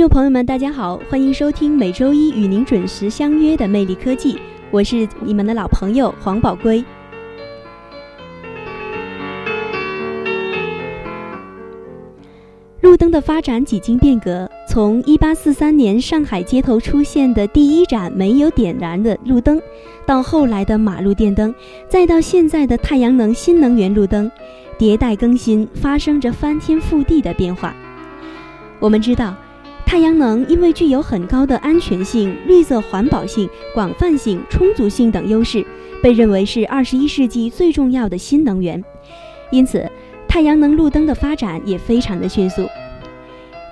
众朋友们，大家好，欢迎收听每周一与您准时相约的《魅力科技》，我是你们的老朋友黄宝圭。路灯的发展几经变革，从1843年上海街头出现的第一盏没有点燃的路灯，到后来的马路电灯，再到现在的太阳能新能源路灯，迭代更新，发生着翻天覆地的变化。我们知道。太阳能因为具有很高的安全性、绿色环保性、广泛性、充足性等优势，被认为是二十一世纪最重要的新能源。因此，太阳能路灯的发展也非常的迅速。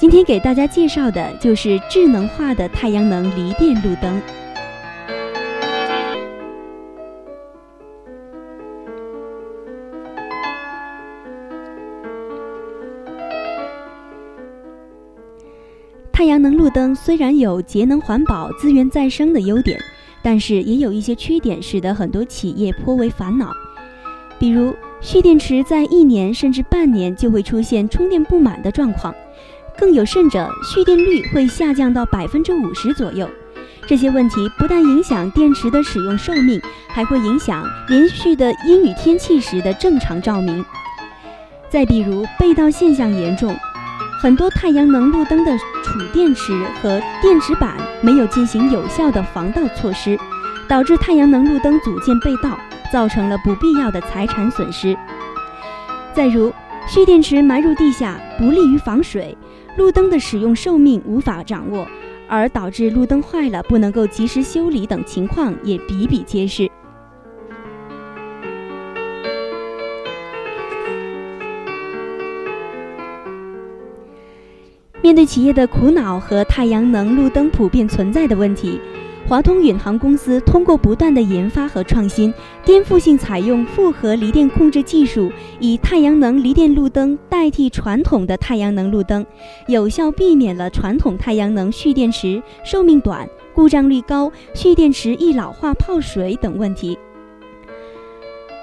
今天给大家介绍的就是智能化的太阳能离电路灯。太阳能路灯虽然有节能环保、资源再生的优点，但是也有一些缺点，使得很多企业颇为烦恼。比如，蓄电池在一年甚至半年就会出现充电不满的状况，更有甚者，蓄电率会下降到百分之五十左右。这些问题不但影响电池的使用寿命，还会影响连续的阴雨天气时的正常照明。再比如，被盗现象严重。很多太阳能路灯的储电池和电池板没有进行有效的防盗措施，导致太阳能路灯组件被盗，造成了不必要的财产损失。再如，蓄电池埋入地下不利于防水，路灯的使用寿命无法掌握，而导致路灯坏了不能够及时修理等情况也比比皆是。面对企业的苦恼和太阳能路灯普遍存在的问题，华通远航公司通过不断的研发和创新，颠覆性采用复合离电控制技术，以太阳能离电路灯代替传统的太阳能路灯，有效避免了传统太阳能蓄电池寿命短、故障率高、蓄电池易老化泡水等问题。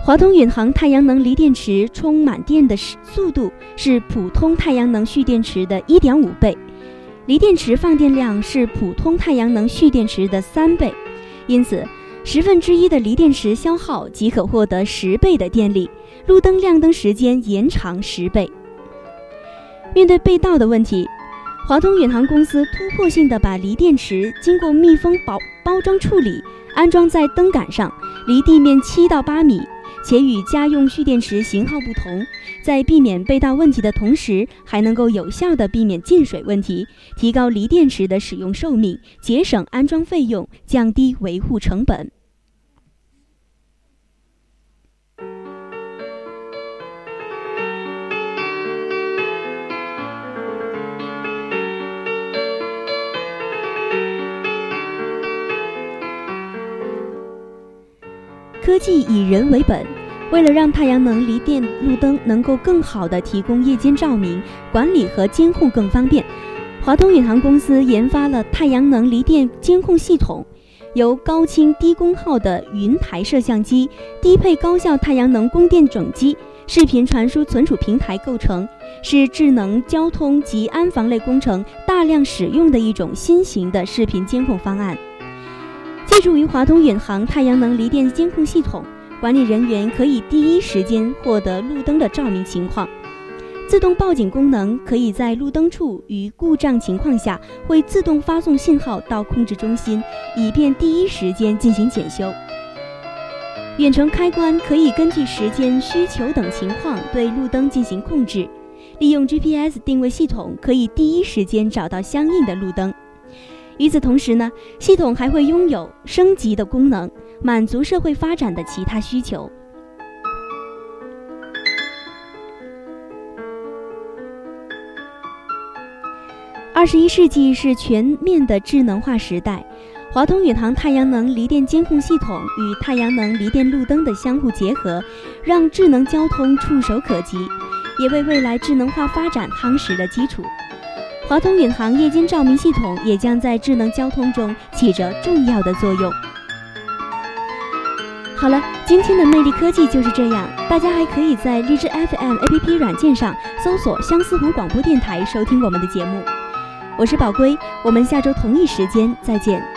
华通远航太阳能锂电池充满电的速度是普通太阳能蓄电池的一点五倍，锂电池放电量是普通太阳能蓄电池的三倍，因此十分之一的锂电池消耗即可获得十倍的电力，路灯亮灯时间延长十倍。面对被盗的问题，华通远航公司突破性的把锂电池经过密封包包装处理，安装在灯杆上，离地面七到八米。且与家用蓄电池型号不同，在避免被盗问题的同时，还能够有效地避免进水问题，提高锂电池的使用寿命，节省安装费用，降低维护成本。科技以人为本，为了让太阳能锂电路灯能够更好地提供夜间照明，管理和监控更方便，华通宇航公司研发了太阳能锂电监控系统，由高清低功耗的云台摄像机、低配高效太阳能供电整机、视频传输存储平台构成，是智能交通及安防类工程大量使用的一种新型的视频监控方案。借助于华通远航太阳能离电监控系统，管理人员可以第一时间获得路灯的照明情况。自动报警功能可以在路灯处与故障情况下，会自动发送信号到控制中心，以便第一时间进行检修。远程开关可以根据时间需求等情况对路灯进行控制。利用 GPS 定位系统，可以第一时间找到相应的路灯。与此同时呢系统还会拥有升级的功能满足社会发展的其他需求。二十一世纪是全面的智能化时代华通宇航太阳能离电监控系统与太阳能离电路灯的相互结合让智能交通触手可及也为未来智能化发展夯实了基础。华通远航夜间照明系统也将在智能交通中起着重要的作用。好了，今天的魅力科技就是这样。大家还可以在荔枝 FM APP 软件上搜索相思湖广播电台收听我们的节目。我是宝龟，我们下周同一时间再见。